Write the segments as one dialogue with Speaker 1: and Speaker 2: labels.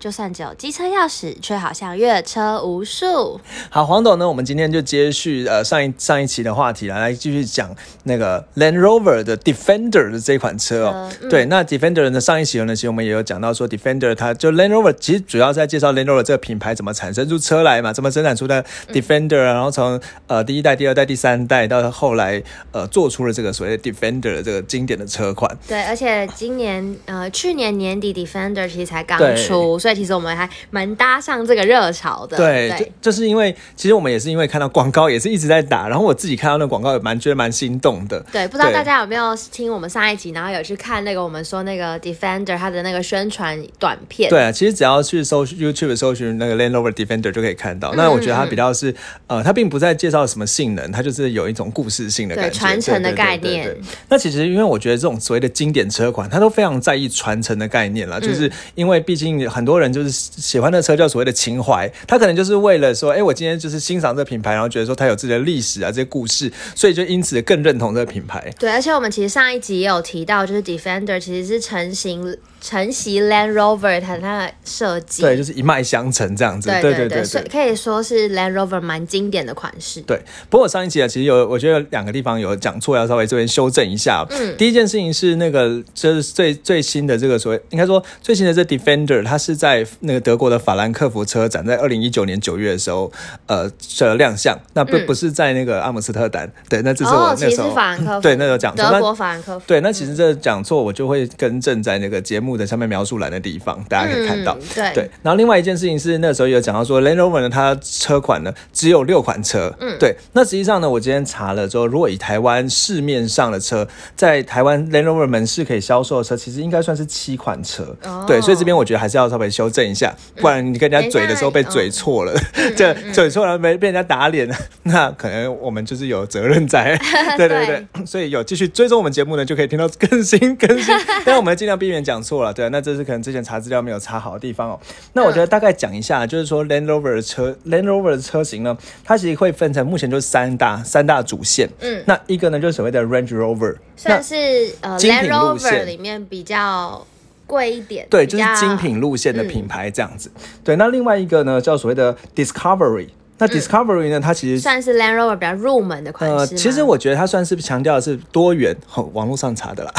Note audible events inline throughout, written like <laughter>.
Speaker 1: 就算只有机车钥匙，却好像越车无数。
Speaker 2: 好，黄董呢？我们今天就接续呃上一上一期的话题来来继续讲那个 Land Rover 的 Defender 的这款车哦。对，那 Defender 呢？上一期呢，其实我们也有讲到说 Defender 它就 Land Rover 其实主要在介绍 Land Rover 这个品牌怎么产生出车来嘛，怎么生产出的 Defender，然后从呃第一代、第二代、第三代到后来呃做出了这个所谓的 Defender 的这个经典的车款。
Speaker 1: 对，而且今年呃去年年底 Defender 其实才刚出，所以。其实我们还蛮搭上这个热潮的，
Speaker 2: 对，就就是因为其实我们也是因为看到广告也是一直在打，然后我自己看到那广告也蛮觉得蛮心动的。
Speaker 1: 对，不知道大家有没有听我们上一集，然后有去看那个我们说那个 Defender 它的那个宣传短片？
Speaker 2: 对啊，其实只要去搜 YouTube 搜寻那个 Land Rover Defender 就可以看到。那我觉得它比较是呃，它并不在介绍什么性能，它就是有一种故事性的感觉，
Speaker 1: 传承的概念。
Speaker 2: 那其实因为我觉得这种所谓的经典车款，它都非常在意传承的概念了，就是因为毕竟很多。人就是喜欢的车叫所谓的情怀，他可能就是为了说，哎，我今天就是欣赏这个品牌，然后觉得说它有自己的历史啊，这些故事，所以就因此更认同这个品牌。
Speaker 1: 对，而且我们其实上一集也有提到，就是 Defender 其实是成型。承袭 Land Rover 它它的设计，
Speaker 2: 对，就是一脉相承这样子，对对对，
Speaker 1: 所以可以说是 Land Rover 蛮经典的款式。
Speaker 2: 对，不过上一集啊，其实有我觉得两个地方有讲错，要稍微这边修正一下。嗯，第一件事情是那个就是最最新的这个所谓应该说最新的这 Defender，它是在那个德国的法兰克福车展，在二零一九年九月的时候呃的亮相，那不不是在那个阿姆斯特丹。对，那这是我那时候
Speaker 1: 法兰克福
Speaker 2: 对那时候讲
Speaker 1: 德国法兰克福。
Speaker 2: 对，那其实这讲错我就会更正在那个节目。的上面描述栏的地方，大家可以看到。
Speaker 1: 对
Speaker 2: 对，然后另外一件事情是，那时候有讲到说，Land Rover 呢，它车款呢只有六款车。嗯，对。那实际上呢，我今天查了之后，如果以台湾市面上的车，在台湾 Land Rover 门市可以销售的车，其实应该算是七款车。哦。对，所以这边我觉得还是要稍微修正一下，不然你跟人家嘴的时候被嘴错了，<laughs> 这嘴错了没被人家打脸，<laughs> 那可能我们就是有责任在。<laughs> 对对对。所以有继续追踪我们节目呢，就可以听到更新更新。但我们尽量避免讲错。了，对，那这是可能之前查资料没有查好的地方哦。那我觉得大概讲一下，就是说 Land Rover 的车，Land Rover 的车型呢，它其实会分成目前就是三大三大主线。嗯，那一个呢就是所谓的 Range Rover，
Speaker 1: 算是呃 Land Rover 里面比较贵一点，
Speaker 2: 对，就是精品路线的品牌这样子。对，那另外一个呢叫所谓的 Discovery。那 Discovery 呢？它其实
Speaker 1: 算是 Land Rover 比较入门的款式。呃，
Speaker 2: 其实我觉得它算是强调的是多元。网络上查的啦。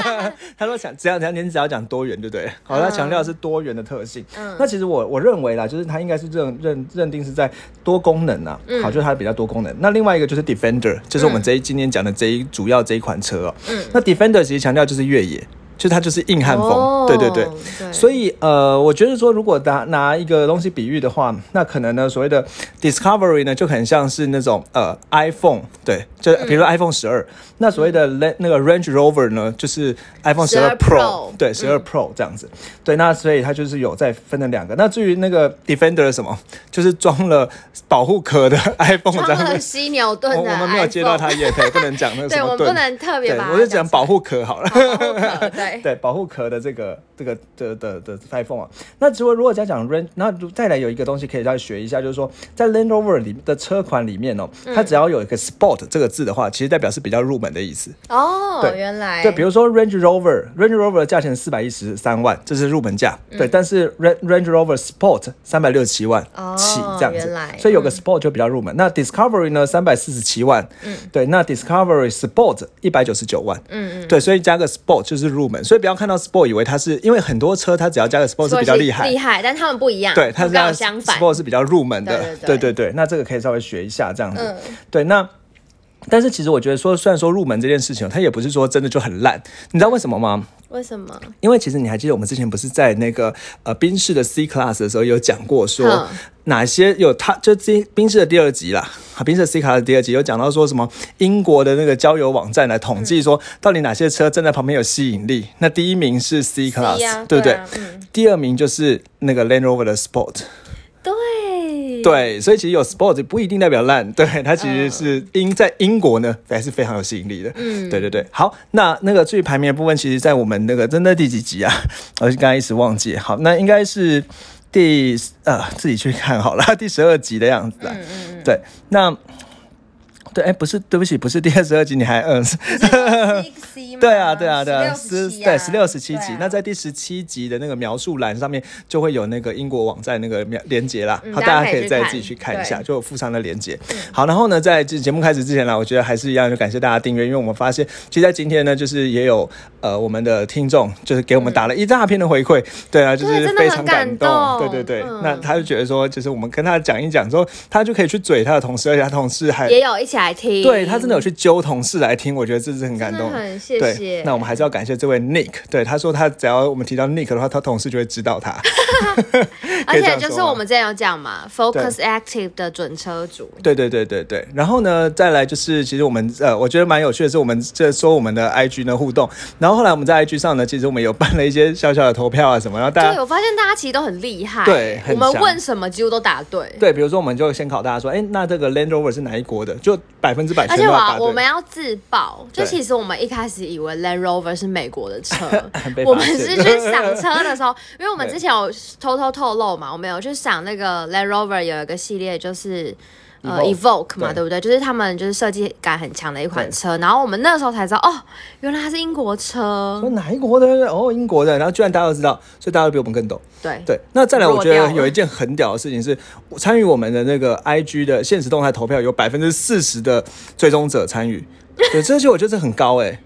Speaker 2: <laughs> 他说讲只要只要您只要讲多元，对不对？好，他强调的是多元的特性。嗯。那其实我我认为啦，就是它应该是认认认定是在多功能啊。嗯。好，就是它比较多功能。那另外一个就是 Defender，就是我们这一今天讲的这一主要这一款车哦。嗯。那 Defender 其实强调就是越野。就它就是硬汉风，对对对，所以呃，我觉得说如果拿拿一个东西比喻的话，那可能呢所谓的 Discovery 呢就很像是那种呃 iPhone，对，就比如说 iPhone 十二，那所谓的那个 Range Rover 呢就是 iPhone 十二 Pro，对，十二 Pro 这样子，对，那所以它就是有再分了两个。那至于那个 Defender 什么，就是装了保护壳的 <laughs> iPhone，
Speaker 1: 装了犀牛盾的，
Speaker 2: 我们没有接到它也可以不能讲那个什么盾，<laughs>
Speaker 1: 不能特别，
Speaker 2: 我就讲保护壳好了，
Speaker 1: 对。
Speaker 2: 对。保护壳的这个这个的的的 iPhone 啊，那如果如果再讲 Range，那再来有一个东西可以再学一下，就是说在 Land Rover 里的车款里面哦，它只要有一个 Sport 这个字的话，其实代表是比较入门的意思。
Speaker 1: 哦。对，原来。
Speaker 2: 对，比如说 Range Rover，Range Rover 的价钱四百一十三万，这是入门价。对，但是 Range Range Rover Sport 三百六十七万起这样子，所以有个 Sport 就比较入门。那 Discovery 呢，三百四十七万，嗯，对，那 Discovery Sport 一百九十九万，嗯嗯，对，所以加个 Sport 就是入门。所以不要看到 Sport 以为它是，因为很多车它只要加个 Sport 是比较厉害，
Speaker 1: 厉害，但他们不一样，
Speaker 2: 对，它
Speaker 1: 是要相反
Speaker 2: ，Sport 是比较入门的，对对对，那这个可以稍微学一下这样子，对，那但是其实我觉得说，虽然说入门这件事情，它也不是说真的就很烂，你知道为什么吗？
Speaker 1: 为什么？
Speaker 2: 因为其实你还记得我们之前不是在那个呃宾士的 C Class 的时候有讲过，说哪些有它就这宾士的第二集啦，啊宾士 C Class 的第二集有讲到说什么英国的那个交友网站来统计说到底哪些车站在旁边有吸引力？那第一名是 C Class，对不对？第二名就是那个 Land Rover 的 Sport。对，所以其实有 sports 不一定代表烂，<laughs> 对它其实是英在英国呢还是非常有吸引力的。嗯，对对对。好，那那个至于排名的部分，其实在我们那个真的第几集啊？<laughs> 我刚刚一时忘记。好，那应该是第呃自己去看好了，<laughs> 第十二集的样子啊。嗯嗯嗯。对，那。对，哎，不是，对不起，不是第二十二集，你还嗯，<laughs> 对啊，对啊，对啊，十对十六十七集，那在第十七集的那个描述栏上面就会有那个英国网站那个连连接啦，好，大家可以再自己去看一下，就附上的连接。好，然后呢，在这节目开始之前呢，我觉得还是一样，就感谢大家订阅，因为我们发现，其实在今天呢，就是也有呃我们的听众就是给我们打了一大片的回馈，对啊，就是非常感动，对对对，那他就觉得说，就是我们跟他讲一讲之后，他就可以去嘴他的同事，而且他同事还
Speaker 1: 也有一起。来听，
Speaker 2: 对他真的有去揪同事来听，我觉得这是很感动，
Speaker 1: 很谢谢。
Speaker 2: 那我们还是要感谢这位 Nick，对他说他只要我们提到 Nick 的话，他同事就会知道他。<laughs>
Speaker 1: 而且就是我们之前有讲嘛，Focus Active 的准车主。
Speaker 2: 对对对对对。然后呢，再来就是其实我们呃，我觉得蛮有趣的是，我们这说我们的 IG 呢互动，然后后来我们在 IG 上呢，其实我们有办了一些小小的投票啊什么，然后大家
Speaker 1: 对我发现大家其实都很厉害，
Speaker 2: 对，
Speaker 1: 我们问什么几乎都答对。
Speaker 2: 对，比如说我们就先考大家说，哎，那这个 Land Rover 是哪一国的？就百分之百。
Speaker 1: 而且我我们要自爆，就其实我们一开始以为 Land Rover 是美国的车，<laughs> 我们是去赏车的时候，因为我们 <laughs> 之前有偷偷透露嘛，我们有去赏那个 Land Rover 有一个系列就是。呃，Evoke 嘛，对不对？就是他们就是设计感很强的一款车，然后我们那时候才知道，哦，原来它是英国车。
Speaker 2: 说哪一国的？哦，英国的。然后居然大家都知道，所以大家都比我们更懂。
Speaker 1: 对
Speaker 2: 对。那再来，我觉得有一件很屌的事情是，参与我们的那个 IG 的现实动态投票，有百分之四十的追踪者参与。<laughs> 对，这些我觉得很高哎，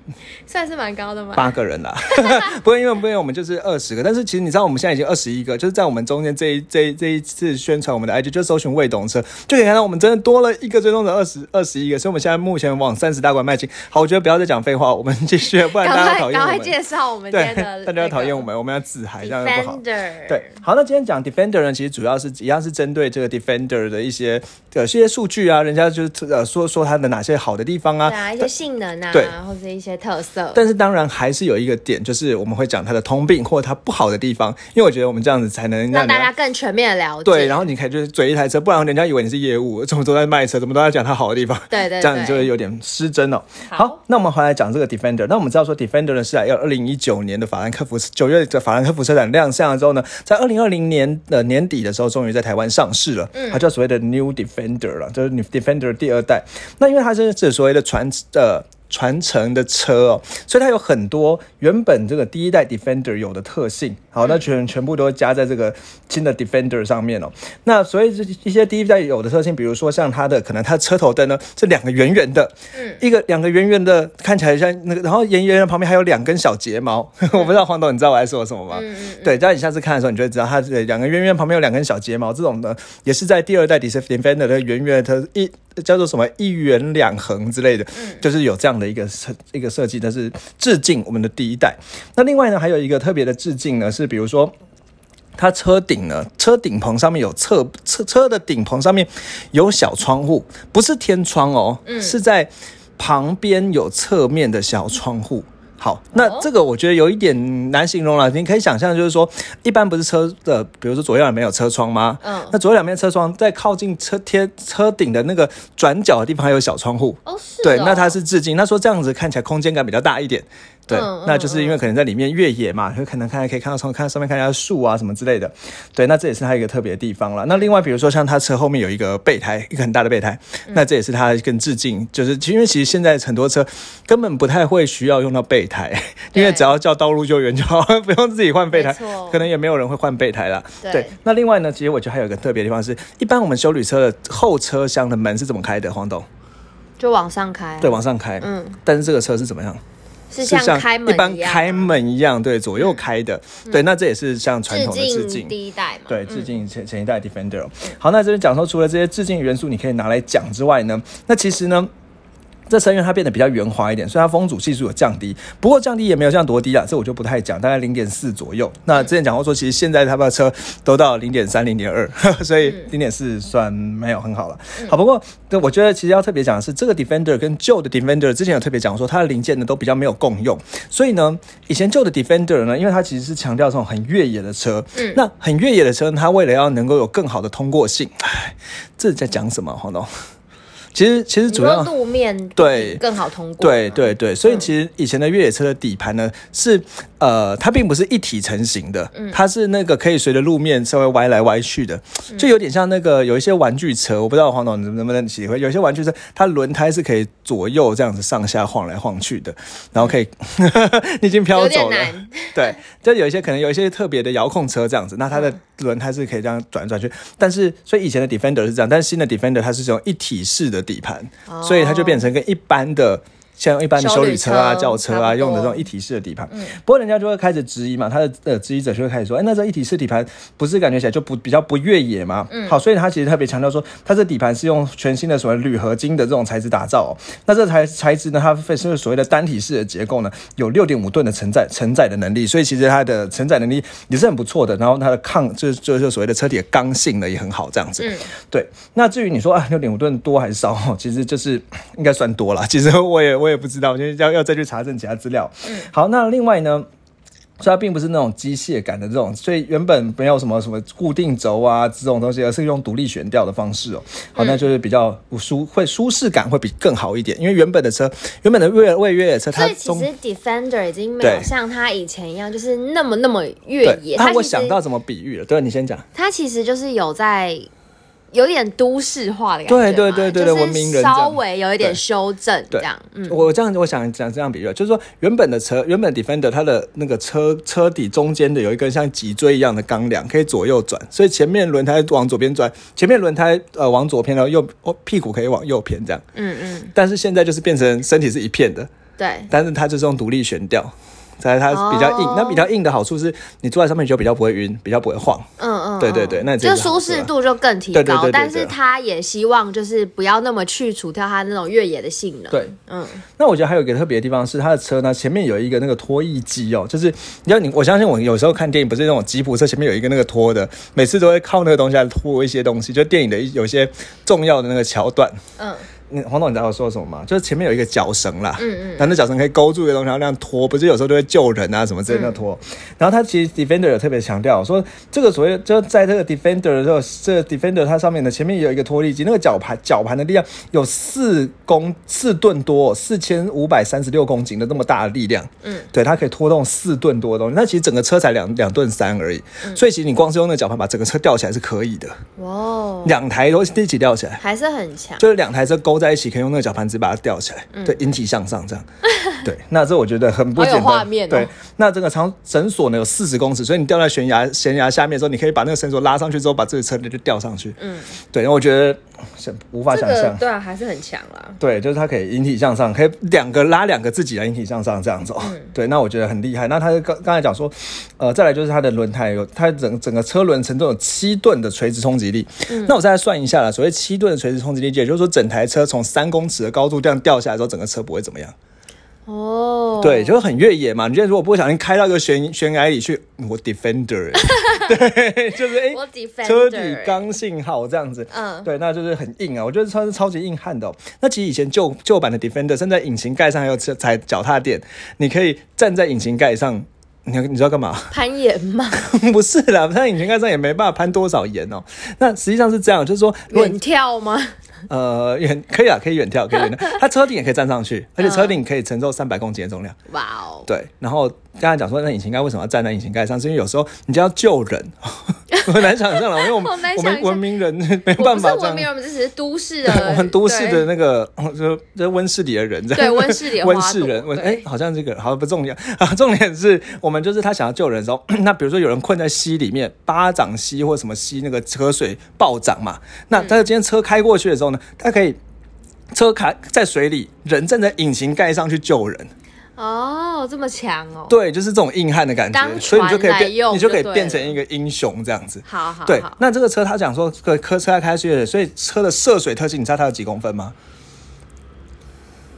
Speaker 1: 算是蛮高的嘛？
Speaker 2: 八个人啦，<laughs> 不过因为不因为我们就是二十个，但是其实你知道我们现在已经二十一个，就是在我们中间这一这这一次宣传我们的 IG 就搜寻未懂车，就可以看到我们真的多了一个追踪者二十二十一个，所以我们现在目前往三十大关迈进。好，我觉得不要再讲废话，我们继续，不然大家讨厌我们。
Speaker 1: 介绍我们对，
Speaker 2: 大家要讨厌我们，我们要自嗨，这样不好。
Speaker 1: 对，
Speaker 2: 好，那今天讲 Defender 呢，其实主要是一样是针对这个 Defender 的一些呃一些数据啊，人家就是呃说说它的哪些好的地方
Speaker 1: 啊，性能啊。然后是一些特色，
Speaker 2: 但是当然还是有一个点，就是我们会讲它的通病或者它不好的地方，因为我觉得我们这样子才能
Speaker 1: 让大家更全面的了解。
Speaker 2: 对，然后你可以就是嘴一台车，不然人家以为你是业务，怎么都在卖车，怎么都在讲它好的地方。
Speaker 1: 对 <laughs> 对，<laughs>
Speaker 2: 这样子就会有点失真哦。好，那我们回来讲这个 Defender。那我们知道说 Defender 呢是在二零一九年的法兰克福九月的法兰克福车展亮相了之后呢，在二零二零年的年底的时候，终于在台湾上市了。嗯，它叫所谓的 New Defender 了，就是 New Defender 第二代。那因为它是这所谓的传呃。传承的车哦，所以它有很多原本这个第一代 Defender 有的特性，好，那全全部都加在这个新的 Defender 上面哦。那所以这一些第一代有的特性，比如说像它的可能它车头灯呢是两个圆圆的，嗯，一个两个圆圆的看起来像那个，然后圆圆的旁边还有两根小睫毛，<laughs> 我不知道黄董你知道我在说什么吗？嗯嗯，对，但你下次看的时候你就会知道它是两个圆圆旁边有两根小睫毛这种呢，也是在第二代 Defender 的圆圆的一。叫做什么一元两横之类的，就是有这样的一个设一个设计，但是致敬我们的第一代。那另外呢，还有一个特别的致敬呢，是比如说它车顶呢，车顶棚上面有侧车车的顶棚上面有小窗户，不是天窗哦，是在旁边有侧面的小窗户。好，那这个我觉得有一点难形容了。你可以想象，就是说，一般不是车的，比如说左右两边有车窗吗？嗯，那左右两边车窗在靠近车贴车顶的那个转角的地方还有小窗户。
Speaker 1: 哦，是。
Speaker 2: 对，那它是致敬。他说这样子看起来空间感比较大一点。对，那就是因为可能在里面越野嘛，有可能看可以看到从看上面看一下树啊什么之类的。对，那这也是它一个特别的地方了。那另外比如说像它车后面有一个备胎，一个很大的备胎，那这也是它更致敬，就是因为其实现在很多车根本不太会需要用到备胎，因为只要叫道路救援就好，<laughs> 不用自己换备胎，可能也没有人会换备胎了。对，那另外呢，其实我觉得还有一个特别地方是，一般我们修旅车的后车厢的门是怎么开的？黄董，
Speaker 1: 就往上开，
Speaker 2: 对，往上开。嗯，但是这个车是怎么样？
Speaker 1: 是像
Speaker 2: 一般开门一样，对，左右开的，对，那这也是像传统的致敬
Speaker 1: 第一代嘛，
Speaker 2: 对，致敬前前一代 Defender。好，那这边讲说，除了这些致敬元素，你可以拿来讲之外呢，那其实呢。这车因为它变得比较圆滑一点，所以它风阻系数有降低。不过降低也没有降多低啊，这我就不太讲，大概零点四左右。那之前讲过说，其实现在他们的车都到零点三、零点二，<laughs> 所以零点四算没有很好了。好，不过对，我觉得其实要特别讲的是，这个 Defender 跟旧的 Defender 之前有特别讲说，它的零件呢都比较没有共用。所以呢，以前旧的 Defender 呢，因为它其实是强调这种很越野的车，嗯，那很越野的车，它为了要能够有更好的通过性，唉，这在讲什么，黄总？其实其实主要
Speaker 1: 路面
Speaker 2: 对
Speaker 1: 更好通过，
Speaker 2: 对对对，所以其实以前的越野车的底盘呢是呃，它并不是一体成型的，它是那个可以随着路面稍微歪来歪去的，就有点像那个有一些玩具车，我不知道黄总能不能体会，有些玩具车它轮胎是可以左右这样子上下晃来晃去的，然后可以 <laughs> 你已经飘走了，<laughs> 对，就有一些可能有一些特别的遥控车这样子，那它的轮胎是可以这样转来转去，但是所以以前的 Defender 是这样，但是新的 Defender 它是这种一体式的底盘，所以它就变成跟一般的。像一般的修理车啊、轿车啊，用的这种一体式的底盘，不过人家就会开始质疑嘛，他的呃质疑者就会开始说，哎，那这一体式底盘不是感觉起来就不比较不越野吗？好，所以他其实特别强调说，它这底盘是用全新的所谓铝合金的这种材质打造。那这材材质呢，它是所谓的单体式的结构呢，有六点五吨的承载承载的能力，所以其实它的承载能力也是很不错的。然后它的抗就是就是所谓的车体的刚性呢也很好，这样子。对。那至于你说啊，六点五吨多还是少？其实就是应该算多了。其实我也我也不知道，就是要要再去查证其他资料。嗯，好，那另外呢，所以它并不是那种机械感的这种，所以原本没有什么什么固定轴啊这种东西，而是用独立悬吊的方式哦。好，那就是比较舒会舒适感会比更好一点，因为原本的车原本的越越越野车，它
Speaker 1: 其实 Defender 已经没有像它以前一样，就是那么那么越野。
Speaker 2: 那我想到怎么比喻了，对，你先讲。
Speaker 1: 它其实就是有在。有点都市化的感觉，
Speaker 2: 对对对对对，文明人
Speaker 1: 稍微有一点修正这样。
Speaker 2: 嗯，我这样我想讲这样比喻，就是说原本的车，原本 Defender 它的那个车车底中间的有一根像脊椎一样的钢梁，可以左右转，所以前面轮胎往左边转，前面轮胎呃往左偏，然后右屁股可以往右偏这样。嗯嗯。但是现在就是变成身体是一片的，
Speaker 1: 对，
Speaker 2: 但是它就是用独立悬吊。在它比较硬，那比较硬的好处是你坐在上面就比较不会晕，比较不会晃。嗯嗯，对对对，那
Speaker 1: 就舒适度就更提高。但是它也希望就是不要那么去除掉它那种越野的性能。
Speaker 2: 对，嗯。那我觉得还有一个特别的地方是它的车呢，前面有一个那个拖曳机哦，就是你要你我相信我有时候看电影不是那种吉普车前面有一个那个拖的，每次都会靠那个东西来拖一些东西，就电影的有些重要的那个桥段。嗯。黄总，你知道我说什么吗？就是前面有一个脚绳啦，嗯嗯，然后那脚绳可以勾住一个东西，然后那样拖，不是有时候就会救人啊什么之类的拖。然后他其实 Defender 有特别强调说，这个所谓就在这个 Defender 的时候，这个 Defender 它上面的前面有一个拖力机，那个绞盘绞盘的力量有四公四吨多，四千五百三十六公斤的那么大的力量，嗯，对，它可以拖动四吨多的东西。那其实整个车才两两吨三而已，所以其实你光是用那个绞盘把整个车吊起来是可以的。哇，哦两台都一起吊起来，
Speaker 1: 还是很强，
Speaker 2: 就是两台车勾。在一起可以用那个绞盘子把它吊起来，对，引体向上这样。<laughs> 对，那这我觉得很不简单。对，那这个长绳索呢有四十公尺，所以你吊在悬崖悬崖下面的时候，你可以把那个绳索拉上去之后，把这个车就吊上去。嗯，对，我觉得想无法想象。
Speaker 1: 对啊，还是很强啦。
Speaker 2: 对，就是它可以引体向上，可以两个拉两个自己来引体向上这样走。嗯，对，那我觉得很厉害。那他刚刚才讲说，呃，再来就是它的轮胎有它整整个车轮承重有七吨的垂直冲击力。嗯，那我再来算一下了，所谓七吨的垂直冲击力，也就是说整台车。从三公尺的高度这样掉下来之后，整个车不会怎么样。哦，对，就是很越野嘛。你觉得如果不小心开到一个悬悬崖里去，我 Defender，<laughs> 对，就是哎，车底刚性好这样子，嗯，对，那就是很硬啊。我觉得算是超级硬汉的。那其实以前旧旧版的 Defender，甚至引擎盖上还有踩脚踏垫，你可以站在引擎盖上，你你知道干嘛？
Speaker 1: 攀岩吗？<laughs>
Speaker 2: 不是啦，站在引擎盖上也没办法攀多少岩哦。那实际上是这样，就是说
Speaker 1: 远跳吗？
Speaker 2: 呃，远可以啊，可以远眺，可以远眺。它车顶也可以站上去，<laughs> 而且车顶可以承受三百公斤的重量。哇哦！对，然后刚才讲说，那引擎盖为什么要站在引擎盖上？是因为有时候你就要救人，<laughs> 很难想象了，因为我们 <laughs> 我们文明人 <laughs> 没办法。
Speaker 1: 是文明人，我们只是都市的，
Speaker 2: 我们都市的那个就在温室里的人，
Speaker 1: 对温室里
Speaker 2: 温室人，哎，好像这个好不重要啊。重点是我们就是他想要救人的时候，那比如说有人困在溪里面，巴掌溪或什么溪，那个河水暴涨嘛，那但是今天车开过去的时候。呢，他可以车开在水里，人站在引擎盖上去救人。
Speaker 1: 哦，这么强哦！
Speaker 2: 对，就是这种硬汉的感觉，所以你就可以变，你就可以变成一个英雄这样子。
Speaker 1: 好好，
Speaker 2: 对。那这个车他讲说，个车开开去，所以车的涉水特性，你知道它有几公分吗？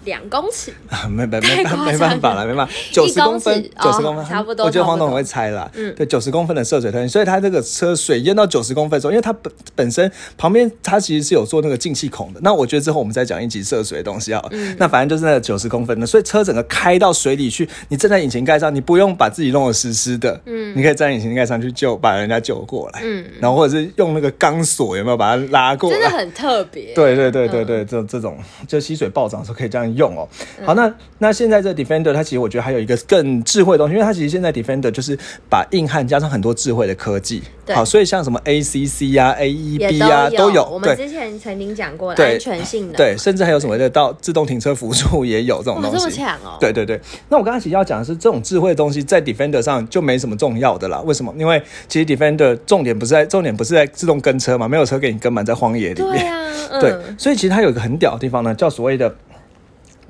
Speaker 1: 两公尺，
Speaker 2: 没没没没办法了，没办法，九十公分，九十公分，
Speaker 1: 差不多。
Speaker 2: 我觉得黄总很会猜啦，嗯，对，九十公分的涉水特性，所以它这个车水淹到九十公分的时候，因为它本本身旁边它其实是有做那个进气孔的。那我觉得之后我们再讲一集涉水的东西啊，那反正就是那九十公分的，所以车整个开到水里去，你站在引擎盖上，你不用把自己弄得湿湿的，嗯，你可以站在引擎盖上去救，把人家救过来，嗯，然后或者是用那个钢索有没有把它拉过来，
Speaker 1: 真的很特别。
Speaker 2: 对对对对对，这这种就溪水暴涨的时候可以这样用哦。好。那那现在这 Defender 它其实我觉得还有一个更智慧的东西，因为它其实现在 Defender 就是把硬汉加上很多智慧的科技，好，所以像什么 ACC 啊、AEB 啊都有。
Speaker 1: 我们之前曾经讲过的安全性的，
Speaker 2: 对，甚至还有什么的到自动停车辅助也有这种东西。
Speaker 1: 这么强哦！
Speaker 2: 对对对。那我刚刚其实要讲的是，这种智慧的东西在 Defender 上就没什么重要的啦。为什么？因为其实 Defender 重点不是在重点不是在自动跟车嘛，没有车给你跟满在荒野里面。
Speaker 1: 对啊，
Speaker 2: 对，所以其实它有一个很屌的地方呢，叫所谓的。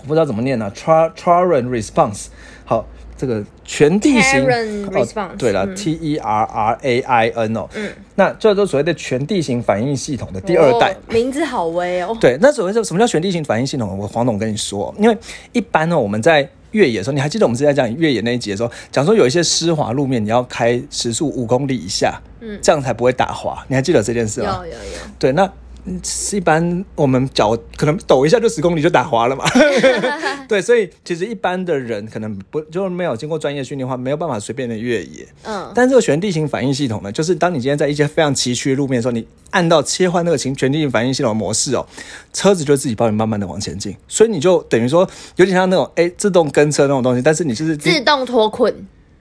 Speaker 2: 不知道怎么念呢？Tra Terrain Response，好，这个全地形
Speaker 1: 哦，
Speaker 2: 对了，T E R R A I N 哦，嗯，那这都所谓的全地形反应系统的第二代，
Speaker 1: 名字好威哦。
Speaker 2: 对，那所谓什么叫全地形反应系统？我黄总跟你说，因为一般呢，我们在越野的时候，你还记得我们之前讲越野那一集的时候，讲说有一些湿滑路面，你要开时速五公里以下，嗯，这样才不会打滑。你还记得这件事
Speaker 1: 吗？有有有。
Speaker 2: 对，那。一般我们脚可能抖一下就十公里就打滑了嘛，<laughs> 对，所以其实一般的人可能不就没有经过专业训练的话，没有办法随便的越野。嗯，但这个全地形反应系统呢，就是当你今天在一些非常崎岖的路面的时候，你按到切换那个全全地形反应系统的模式哦，车子就自己帮你慢慢的往前进，所以你就等于说有点像那种哎自动跟车那种东西，但是你就是
Speaker 1: 自动脱困。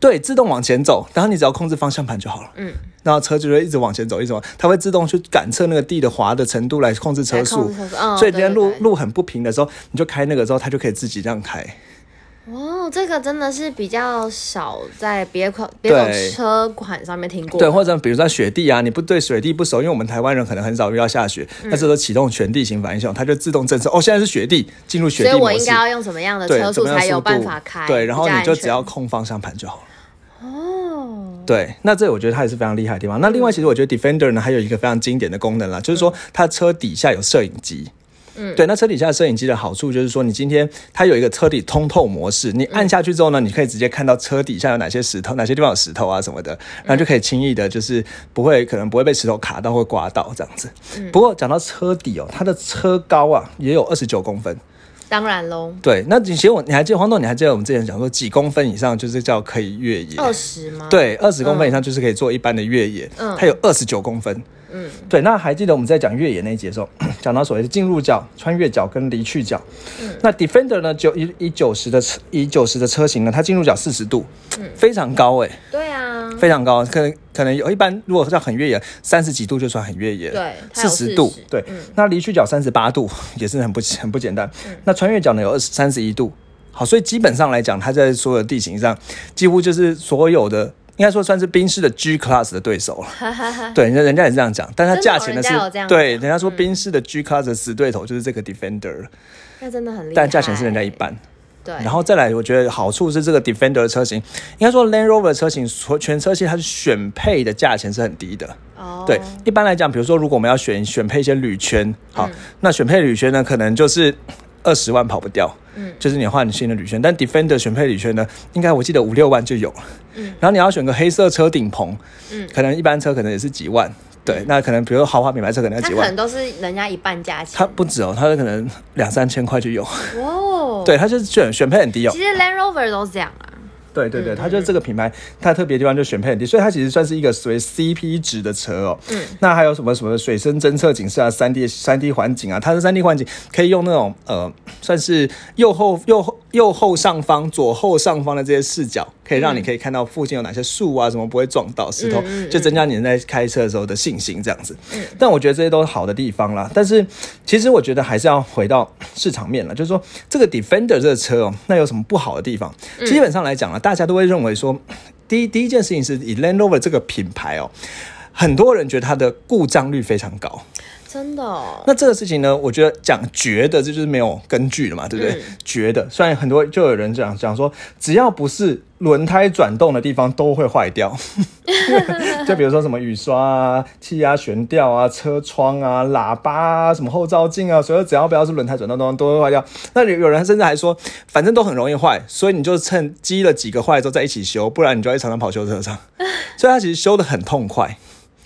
Speaker 2: 对，自动往前走，然后你只要控制方向盘就好了。嗯，然后车就会一直往前走，一直往，它会自动去感测那个地的滑的程度来控制车速。所以今天路路很不平的时候，你就开那个之后，它就可以自己这样开。
Speaker 1: 哦，这个真的是比较少在别款别种车款上面听过。
Speaker 2: 对，或者比如说雪地啊，你不对雪地不熟，因为我们台湾人可能很少遇到下雪，那这时候启动全地形反应系统，它就自动侦测。哦，现在是雪地，进入雪地
Speaker 1: 所以我应该要用什么样的车速才有办法开？
Speaker 2: 对，然后你就只要控方向盘就好了。对，那这我觉得它也是非常厉害的地方。那另外，其实我觉得 Defender 呢，还有一个非常经典的功能啦，就是说它车底下有摄影机。嗯，对，那车底下摄影机的好处就是说，你今天它有一个车底通透模式，你按下去之后呢，你可以直接看到车底下有哪些石头，哪些地方有石头啊什么的，然后就可以轻易的，就是不会可能不会被石头卡到或刮到这样子。不过讲到车底哦，它的车高啊也有二十九公分。
Speaker 1: 当然喽，
Speaker 2: 对，那其实我你还记得黄豆，你还记得我们之前讲说几公分以上就是叫可以越野？
Speaker 1: 二十吗？
Speaker 2: 对，二十公分以上就是可以做一般的越野。嗯，它有二十九公分。嗯，对，那还记得我们在讲越野那一节的时候，<clears throat> 讲到所谓的进入角、穿越角跟离去角。嗯，那 Defender 呢，就以以九十的车，以九十的车型呢，它进入角四十度，嗯，非常高哎。
Speaker 1: 对啊，
Speaker 2: 非常高，可能可能有一般如果叫很越野，三十几度就算很越野。
Speaker 1: 对，
Speaker 2: 四十度，对。那离去角三十八度 <laughs> 也是很不 <laughs> 很不简单。那穿越角呢有二十三十一度，好，所以基本上来讲，它在所有地形上几乎就是所有的。应该说算是宾士的 G Class 的对手了，<laughs> 对，人家人家也是这样讲，但它价钱呢是，对，人家说宾士的 G Class 的死对头就是这个 Defender，
Speaker 1: 那真的很厉害，
Speaker 2: 但价钱是人家一半，
Speaker 1: 对，
Speaker 2: 然后再来，我觉得好处是这个 Defender 的车型，应该说 Land Rover 的车型，全车系它是选配的价钱是很低的，哦，对，一般来讲，比如说如果我们要选选配一些铝圈，好，那选配铝圈呢，可能就是二十万跑不掉。嗯，就是你换新的铝圈，但 Defender 选配铝圈呢，应该我记得五六万就有了。嗯，然后你要选个黑色车顶棚，嗯，可能一般车可能也是几万。对，那可能比如豪华品牌车可能要几万，可
Speaker 1: 能都是人家一半价钱。
Speaker 2: 它不止哦，它可能两三千块就有。哦，<laughs> 对，它就是选选配很低哦。
Speaker 1: 其实 Land Rover 都是这样啊。
Speaker 2: 对对对，它就是这个品牌，它特别地方就选配很低，所以它其实算是一个属于 CP 值的车哦。嗯，那还有什么什么水深侦测警示啊，三 D 三 D 环境啊，它的三 D 环境可以用那种呃，算是右后右后右后上方、左后上方的这些视角。可以让你可以看到附近有哪些树啊，什么不会撞到石头，就增加你在开车的时候的信心，这样子。但我觉得这些都是好的地方啦。但是其实我觉得还是要回到市场面了，就是说这个 Defender 这个车哦，那有什么不好的地方？基本上来讲啊，大家都会认为说，第一第一件事情是以 Land Rover 这个品牌哦。很多人觉得它的故障率非常高。
Speaker 1: 真的，哦
Speaker 2: 那这个事情呢？我觉得讲觉得这就是没有根据的嘛，对不对？觉得，虽然很多就有人讲讲说，只要不是轮胎转动的地方都会坏掉，<laughs> <laughs> 就比如说什么雨刷啊、气压悬吊啊、车窗啊、喇叭啊、什么后照镜啊，所以只要不要是轮胎转动方都会坏掉。那有有人甚至还说，反正都很容易坏，所以你就趁积了几个坏之后再一起修，不然你就会常常跑修车上。<laughs> 所以它其实修的很痛快。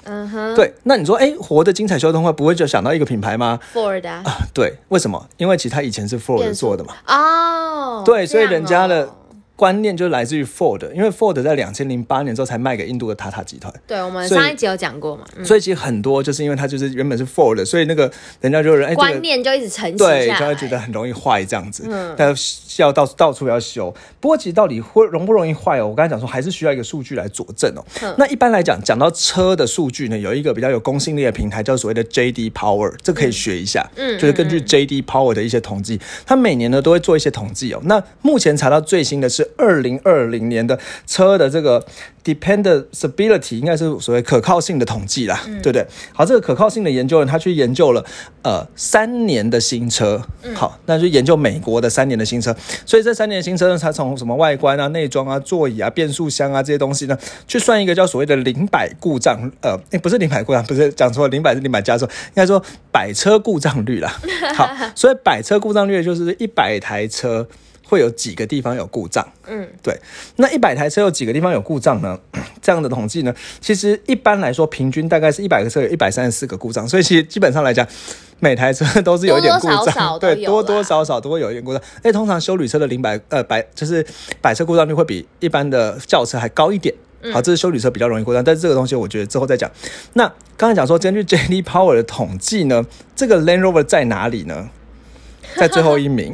Speaker 2: 嗯哼，对，那你说，哎，活的精彩修动会不会就想到一个品牌吗
Speaker 1: ？Ford
Speaker 2: 啊，对，为什么？因为其实它以前是 Ford 做的嘛。哦，对，所以人家的。观念就来自于 Ford，因为 Ford 在两千零八年之后才卖给印度的塔塔集团。
Speaker 1: 对，我们上一集有讲过嘛。
Speaker 2: 所以其实很多就是因为它就是原本是 Ford，所以那个人家就人哎
Speaker 1: 观念就一直承
Speaker 2: 对，就会觉得很容易坏这样子。嗯，但要到到处要修。不过其实到底会容不容易坏哦？我刚才讲说还是需要一个数据来佐证哦。那一般来讲，讲到车的数据呢，有一个比较有公信力的平台叫所谓的 JD Power，这可以学一下。嗯，就是根据 JD Power 的一些统计，它每年呢都会做一些统计哦。那目前查到最新的是。二零二零年的车的这个 dependability 应该是所谓可靠性的统计啦，对不对？好，这个可靠性的研究人他去研究了呃三年的新车，好，那就研究美国的三年的新车，所以这三年的新车呢，它从什么外观啊、内装啊、座椅啊、变速箱啊这些东西呢，去算一个叫所谓的零百故障，呃，不是零百故障，<laughs> 不是讲错，零百是零百加速，应该说百车故障率啦。<laughs> 好，所以百车故障率就是一百台车。会有几个地方有故障？嗯，对。那一百台车有几个地方有故障呢？<coughs> 这样的统计呢，其实一般来说，平均大概是一百个车有一百三十四个故障，所以其实基本上来讲，每台车都是有一点故障，对，多多少少都会有一点故障。哎，通常修旅车的零百呃百就是百车故障率会比一般的轿车还高一点。好，这是修旅车比较容易故障，但是这个东西我觉得之后再讲。那刚才讲说，根据 JD Power 的统计呢，这个 Land Rover 在哪里呢？<laughs> 在最后一名，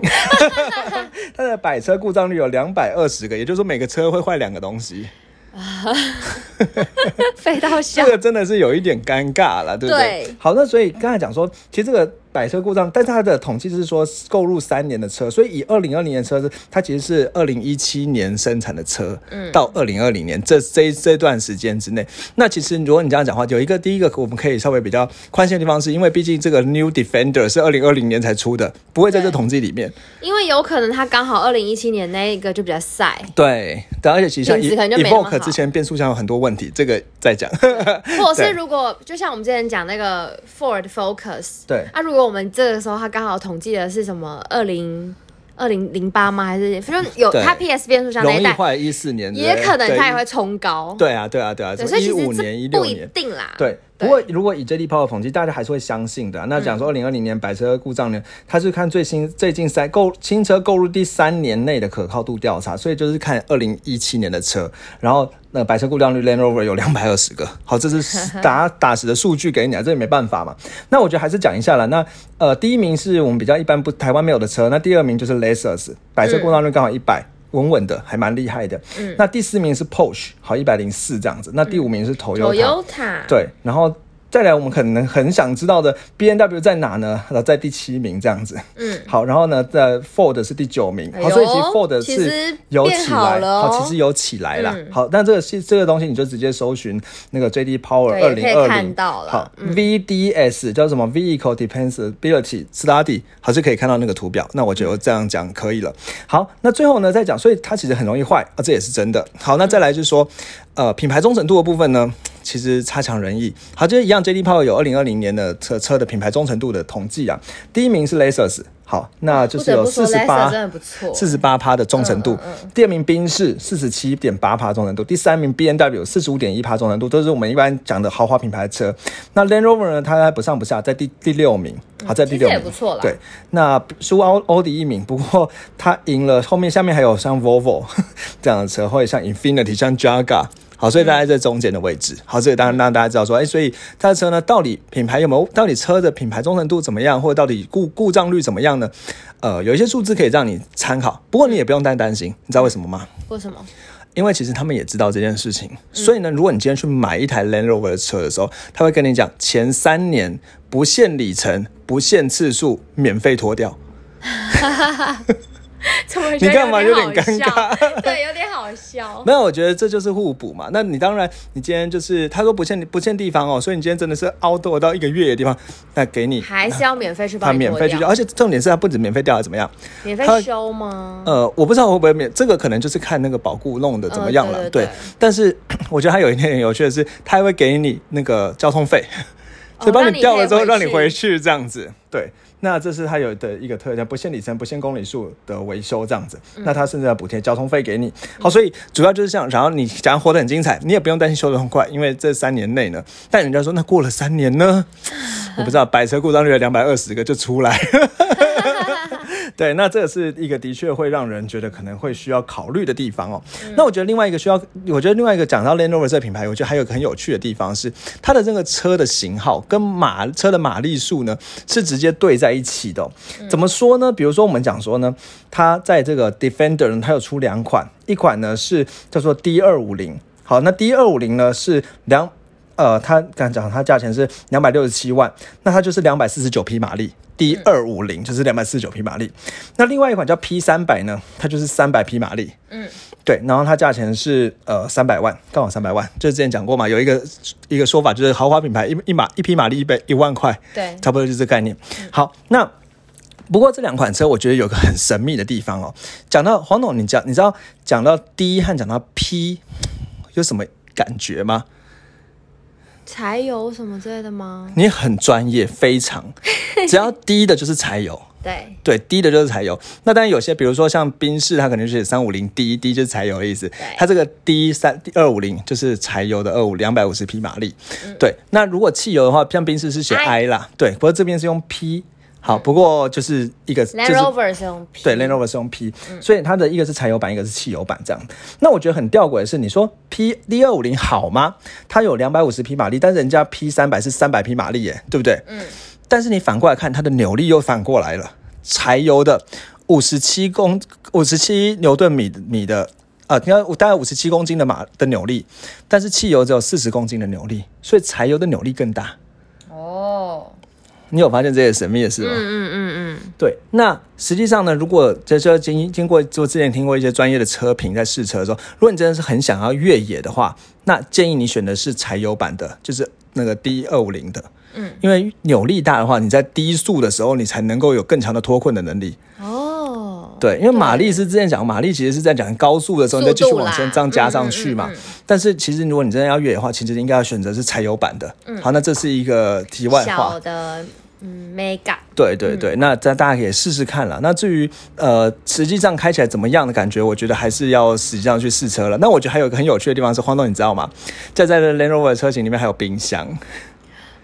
Speaker 2: <laughs> 它的百车故障率有两百二十个，也就是说每个车会坏两个东西。<laughs>
Speaker 1: 飞到笑，
Speaker 2: 这个真的是有一点尴尬了，对不对？好，那所以刚才讲说，其实这个。百车故障，但是它的统计是说购入三年的车，所以以二零二零年车是它其实是二零一七年生产的车，嗯，到二零二零年这这这段时间之内，那其实如果你这样讲话，有一个第一个我们可以稍微比较宽限的地方，是因为毕竟这个 New Defender 是二零二零年才出的，不会在这统计里面，
Speaker 1: 因为有可能它刚好二零一七年那一个就比较晒，
Speaker 2: 对，对，而且其实像 Evoque 之前变速箱有很多问题，这个再讲，
Speaker 1: 或者是 <laughs> 如果就像我们之前讲那个 Ford Focus，
Speaker 2: 对，
Speaker 1: 啊如果我们这个时候，他刚好统计的是什么？二零二零零八吗？还是反正有他 PS 变速箱那一代，
Speaker 2: 一四年
Speaker 1: 也可能他也会冲高。
Speaker 2: 对啊，对啊，对啊，
Speaker 1: 所以
Speaker 2: 一五年、一六年
Speaker 1: 不一定啦。
Speaker 2: 对。不过，如果以 JD Power 统计，大家还是会相信的。那讲说二零二零年百车故障呢，它是看最新最近三购新车购入第三年内的可靠度调查，所以就是看二零一七年的车，然后那白色故障率 Land Rover 有两百二十个。好，这是 <laughs> 打打实的数据给你啊，这也没办法嘛。那我觉得还是讲一下了。那呃，第一名是我们比较一般不台湾没有的车，那第二名就是 Lexus 白色故障率刚好一百。稳稳的，还蛮厉害的。嗯，那第四名是 Porsche，好一百零四这样子。那第五名是
Speaker 1: Toyota，
Speaker 2: 对，然后。再来，我们可能很想知道的，B N W 在哪呢？在第七名这样子。嗯，好，然后呢，在 Ford 是第九名。好，所以其实 Ford 是有起来，好，其实有起来了。好，那这个是这个东西，你就直接搜寻那个 J D Power 二零二零，好，V D S 叫什么 Vehicle Dependability Study，好，就可以看到那个图表。那我觉得这样讲可以了。好，那最后呢，再讲，所以它其实很容易坏啊，这也是真的。好，那再来就是说，呃，品牌忠诚度的部分呢？其实差强人意。好，就是一样，J D Power 有二零二零年的车车的品牌忠诚度的统计啊。第一名是 Lexus，好，那就是有四十八，四十八趴的忠诚度。第二名宾士四十七点八趴忠诚度，第三名 B N W 四十五点一趴忠诚度，都是我们一般讲的豪华品牌车。那 Land Rover 呢，它不上不下，在第第六名，好在第六名，
Speaker 1: 不错了。
Speaker 2: 对，那输欧欧迪一名，不过他赢了后面下面还有像 Volvo <laughs> 这样的车，或者像 Infinity，像 Jaguar。好，所以大家在中间的位置。好，这个当然让大家知道说，哎，所以他的车呢，到底品牌有没有？到底车的品牌忠诚度怎么样？或者到底故故障率怎么样呢？呃，有一些数字可以让你参考。不过你也不用太担心，你知道为什么吗？
Speaker 1: 为什么？
Speaker 2: 因为其实他们也知道这件事情。所以呢，如果你今天去买一台 Land Rover 的车的时候，他会跟你讲，前三年不限里程、不限次数，免费脱掉。<laughs> <laughs>
Speaker 1: 你
Speaker 2: 干嘛有点尴尬？<laughs>
Speaker 1: 对，有点好笑。<laughs>
Speaker 2: 没有，我觉得这就是互补嘛。那你当然，你今天就是他说不限不限地方哦，所以你今天真的是凹多到一个月的地方，那给你
Speaker 1: 还是要免费去帮他
Speaker 2: 免费去而且重点是他不止免费掉，怎么样？
Speaker 1: 免费修吗？
Speaker 2: 呃，我不知道会不会免，这个可能就是看那个保固弄的怎么样了。对，但是 <clears throat> 我觉得他有一点很有趣的是，他还会给你那个交通费，所以帮你掉了之后让你回去这样子。对。那这是它有的一个特点不限里程、不限公里数的维修这样子，那它甚至要补贴交通费给你。好，所以主要就是这样。然后你想要活得很精彩，你也不用担心修得很快，因为这三年内呢，但人家说那过了三年呢，我不知道，<laughs> 百车故障率两百二十个就出来。<laughs> 对，那这是一个的确会让人觉得可能会需要考虑的地方哦。那我觉得另外一个需要，我觉得另外一个讲到 Land Rover 这个品牌，我觉得还有个很有趣的地方是，它的这个车的型号跟马车的马力数呢是直接对在一起的。怎么说呢？比如说我们讲说呢，它在这个 Defender 呢，它有出两款，一款呢是叫做 D 二五零。好，那 D 二五零呢是两。呃，它刚讲它价钱是两百六十七万，那它就是两百四十九匹马力，D 二五零就是两百四十九匹马力。那另外一款叫 P 三百呢，它就是三百匹马力。嗯，对，然后它价钱是呃三百万，刚好三百万。就是之前讲过嘛，有一个一个说法就是豪华品牌一一马一匹马力一百一万块，
Speaker 1: 对，
Speaker 2: 差不多就是这概念。好，那不过这两款车我觉得有个很神秘的地方哦。讲到黄总，你讲你知道讲到 D 和讲到 P 有什么感觉吗？
Speaker 1: 柴油什么之类的吗？
Speaker 2: 你很专业，非常，<laughs> 只要低的就是柴油。
Speaker 1: 对
Speaker 2: 对，低的就是柴油。那当然有些，比如说像宾士，它可能是三五零 D 低就是柴油的意思。它这个低三二五零就是柴油的二五两百五十匹马力。对，那如果汽油的话，像宾士是写 I 啦。对，不过这边是用 P。好，不过就是一个
Speaker 1: ，Land Rover 是用 P，
Speaker 2: 对，Land Rover 是用 P，所以它的一个是柴油版，一个是汽油版这样。那我觉得很吊诡的是，你说 P D 二五零好吗？它有两百五十匹马力，但是人家 P 三百是三百匹马力耶，对不对？嗯。但是你反过来看，它的扭力又反过来了，柴油的五十七公五十七牛顿米米的，啊，你看大概五十七公斤的马的扭力，但是汽油只有四十公斤的扭力，所以柴油的扭力更大。哦。你有发现这些神秘的事吗？嗯嗯嗯嗯，对。那实际上呢，如果这是经经过，就之前听过一些专业的车评在试车的时候，如果你真的是很想要越野的话，那建议你选的是柴油版的，就是那个 D 二五零的。嗯，因为扭力大的话，你在低速的时候，你才能够有更强的脱困的能力。哦，对，因为马力是之前讲，马力其实是在讲高速的时候，你再继续往前这样加上去嘛。但是其实如果你真的要越野的话，其实应该要选择是柴油版的。嗯，好，那这是一个题外话。
Speaker 1: 的。嗯，mega，
Speaker 2: 对对对，那大大家可以试试看了。那至于呃，实际上开起来怎么样的感觉，我觉得还是要实际上去试车了。那我觉得还有一个很有趣的地方是，黄总你知道吗？在在的 Land Rover 车型里面还有冰箱。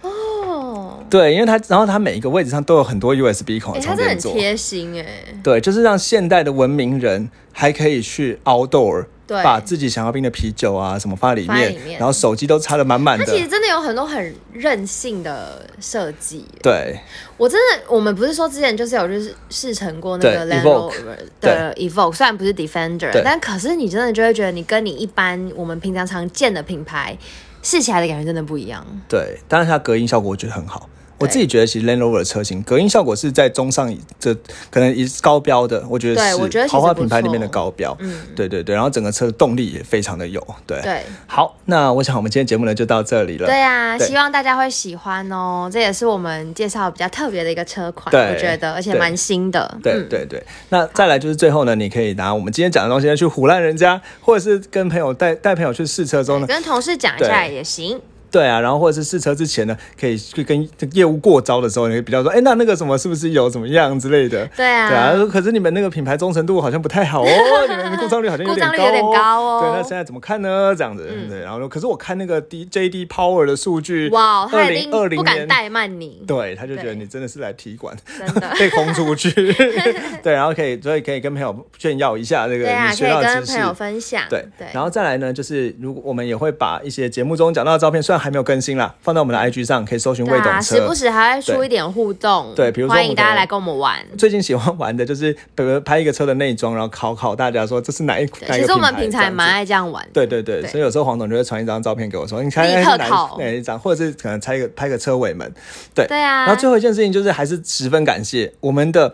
Speaker 2: 哦，对，因为它然后它每一个位置上都有很多 USB 孔，
Speaker 1: 它很贴心哎。
Speaker 2: 对，就是让现代的文明人还可以去 outdoor。把自己想要冰的啤酒啊什么放在里面，然后手机都插的满满的。
Speaker 1: 它其实真的有很多很任性的设计。
Speaker 2: 对，
Speaker 1: 我真的，我们不是说之前就是有就是试乘过那个 Land Rover 的 Evoque，虽然不是 Defender，但可是你真的就会觉得你跟你一般我们平常常见的品牌试起来的感觉真的不一样。
Speaker 2: 对，但是它隔音效果我觉得很好。我自己觉得，其实 Land Rover 的车型隔音效果是在中上这可能也是高标的，我觉得是豪华品牌里面的高标。嗯，对对对，然后整个车的动力也非常的有。对
Speaker 1: 对，
Speaker 2: 好，那我想我们今天节目呢就到这里了。
Speaker 1: 对啊，希望大家会喜欢哦。这也是我们介绍比较特别的一个车款，我觉得，而且蛮新的。
Speaker 2: 对对对，那再来就是最后呢，你可以拿我们今天讲的东西去唬烂人家，或者是跟朋友带带朋友去试车中呢，
Speaker 1: 跟同事讲一下也行。
Speaker 2: 对啊，然后或者是试车之前呢，可以去跟业务过招的时候，你会比较说，哎，那那个什么是不是有怎么样之类的？
Speaker 1: 对啊，
Speaker 2: 对啊。可是你们那个品牌忠诚度好像不太好哦，<laughs> 你们故障率好像有点
Speaker 1: 高哦。
Speaker 2: 对，那现在怎么看呢？这样子，对。然后，可是我看那个 D J D Power 的数据，
Speaker 1: 哇，二零二零不敢怠慢你。
Speaker 2: 对，他就觉得你真的是来踢馆，<laughs> 被轰出去。<laughs> 对，然后可以，所以可以跟朋友炫耀一下这个你学到的知识。
Speaker 1: 跟朋友分享。
Speaker 2: 对对。然后再来呢，就是如果我们也会把一些节目中讲到的照片，虽然还没有更新啦。放在我们的 IG 上，可以搜寻未懂车，
Speaker 1: 时不时还会出一点互动。
Speaker 2: 对，比如说
Speaker 1: 欢迎大家来跟我们玩。
Speaker 2: 最近喜欢玩的就是，比如拍一个车的内装，然后考考大家说这是哪一款
Speaker 1: 其实我们平常也蛮爱这样玩。
Speaker 2: 对对对，所以有时候黄总就会传一张照片给我说，你看
Speaker 1: 立刻考
Speaker 2: 哪一张，或者是可能拍一个拍个车尾门。对
Speaker 1: 对啊。
Speaker 2: 然后最后一件事情就是，还是十分感谢我们的。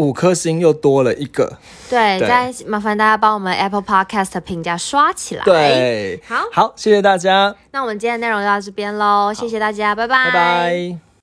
Speaker 2: 五颗星又多了一个。
Speaker 1: 对，再麻烦大家帮我们 Apple Podcast 评价刷起来。
Speaker 2: 对，
Speaker 1: 好，
Speaker 2: 好，谢谢大家。
Speaker 1: 那我们今天的内容就到这边喽，谢谢大家，拜拜，
Speaker 2: 拜拜。